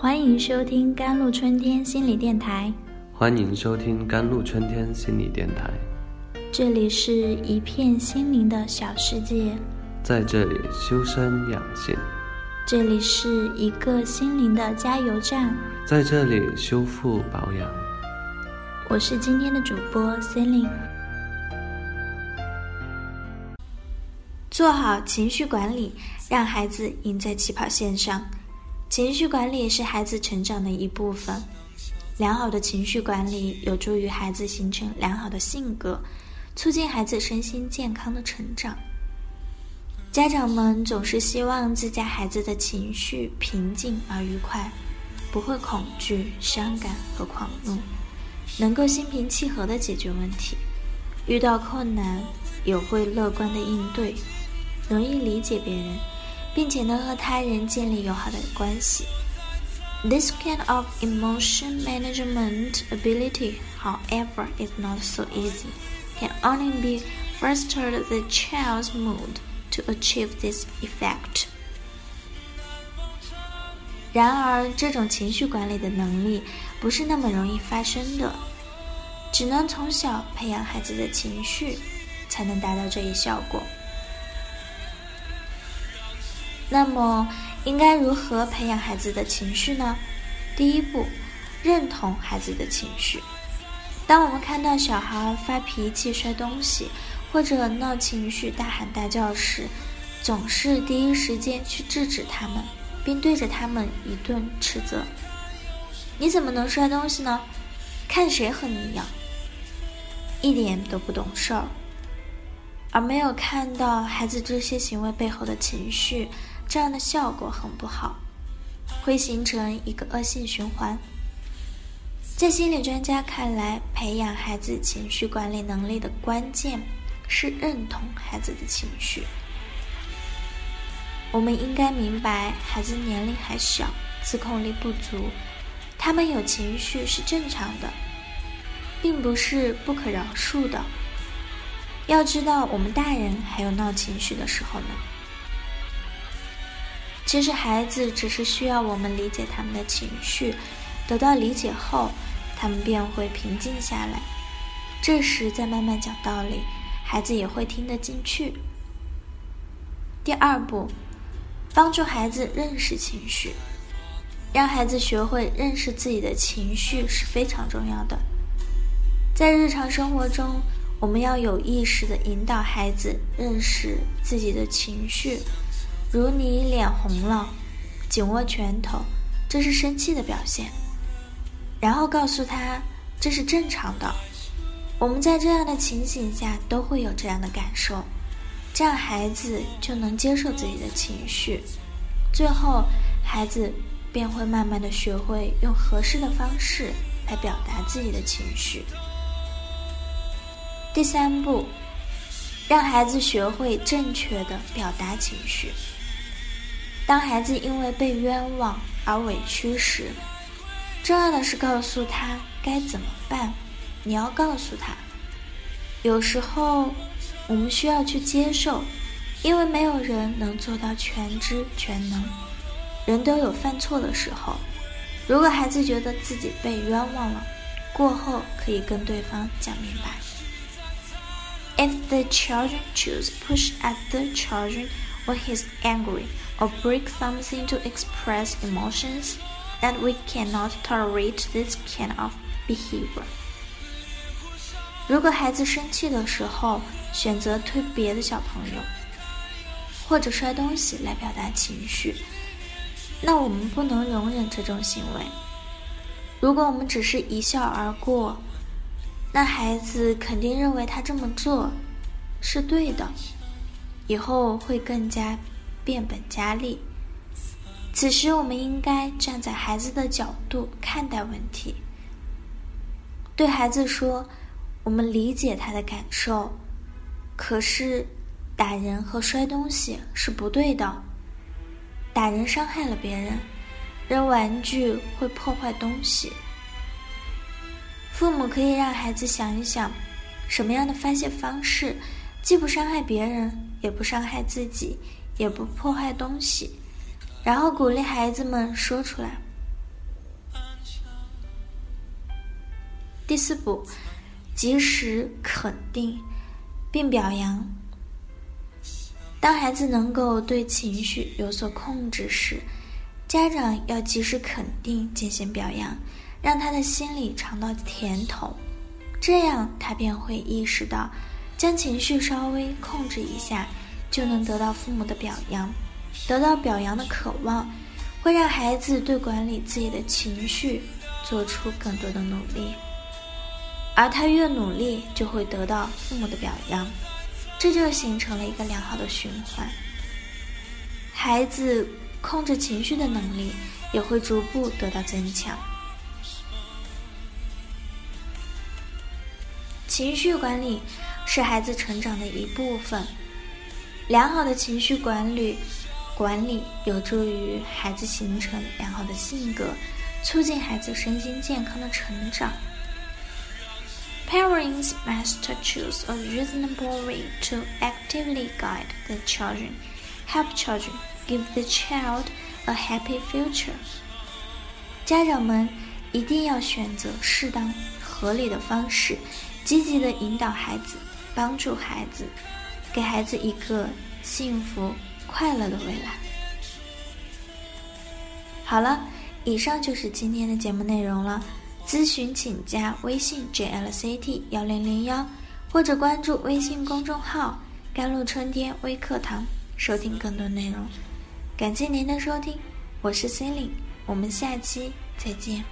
欢迎收听甘露春天心理电台。欢迎收听甘露春天心理电台。这里是一片心灵的小世界，在这里修身养性，这里是一个心灵的加油站，在这里修复保养。我是今天的主播 c e l i n e 做好情绪管理，让孩子赢在起跑线上。情绪管理是孩子成长的一部分，良好的情绪管理有助于孩子形成良好的性格，促进孩子身心健康的成长。家长们总是希望自家孩子的情绪平静而愉快，不会恐惧、伤感和狂怒，能够心平气和地解决问题，遇到困难也会乐观地应对，容易理解别人。并且能和他人建立友好的关系。This kind of emotion management ability, however, is not so easy. Can only be fostered the child's mood to achieve this effect. 然而，这种情绪管理的能力不是那么容易发生的，只能从小培养孩子的情绪，才能达到这一效果。 那么，应该如何培养孩子的情绪呢？第一步，认同孩子的情绪。当我们看到小孩发脾气、摔东西，或者闹情绪、大喊大叫时，总是第一时间去制止他们，并对着他们一顿斥责：“你怎么能摔东西呢？看谁和你一样，一点都不懂事儿。”而没有看到孩子这些行为背后的情绪。这样的效果很不好，会形成一个恶性循环。在心理专家看来，培养孩子情绪管理能力的关键是认同孩子的情绪。我们应该明白，孩子年龄还小，自控力不足，他们有情绪是正常的，并不是不可饶恕的。要知道，我们大人还有闹情绪的时候呢。其实孩子只是需要我们理解他们的情绪，得到理解后，他们便会平静下来。这时再慢慢讲道理，孩子也会听得进去。第二步，帮助孩子认识情绪，让孩子学会认识自己的情绪是非常重要的。在日常生活中，我们要有意识的引导孩子认识自己的情绪。如你脸红了，紧握拳头，这是生气的表现。然后告诉他这是正常的。我们在这样的情形下都会有这样的感受，这样孩子就能接受自己的情绪。最后，孩子便会慢慢的学会用合适的方式来表达自己的情绪。第三步，让孩子学会正确的表达情绪。当孩子因为被冤枉而委屈时，重要的是告诉他该怎么办。你要告诉他，有时候我们需要去接受，因为没有人能做到全知全能，人都有犯错的时候。如果孩子觉得自己被冤枉了，过后可以跟对方讲明白。If the children choose push at the children when he's angry. or break something to express emotions, and we cannot tolerate this kind of behavior. 如果孩子生气的时候选择推别的小朋友，或者摔东西来表达情绪，那我们不能容忍这种行为。如果我们只是一笑而过，那孩子肯定认为他这么做是对的， 以后会更加。变本加厉。此时，我们应该站在孩子的角度看待问题，对孩子说：“我们理解他的感受，可是打人和摔东西是不对的。打人伤害了别人，扔玩具会破坏东西。父母可以让孩子想一想，什么样的发泄方式既不伤害别人，也不伤害自己也不破坏东西。然后鼓励孩子们说出来。第四步及时肯定并表扬。当孩子能够对情绪有所控制时家长要及时肯定进行表扬让他的心里尝到甜头。这样他便会意识到将情绪稍微控制一下，就能得到父母的表扬。得到表扬的渴望，会让孩子对管理自己的情绪做出更多的努力。而他越努力，就会得到父母的表扬，这就形成了一个良好的循环。孩子控制情绪的能力也会逐步得到增强。情绪管理是孩子成长的一部分，良好的情绪管理管理有助于孩子形成良好的性格，促进孩子身心健康的成长。Parents must choose a reasonable way to actively guide the children, help children, give the child a happy future. 家长们一定要选择适当、合理的方式，积极的引导孩子，帮助孩子，给孩子一个幸福、快乐的未来。好了，以上就是今天的节目内容了。咨询请加微信 jlct 幺零零幺，或者关注微信公众号“甘露春天微课堂”，收听更多内容。感谢您的收听，我是 c e l i n e 我们下期再见。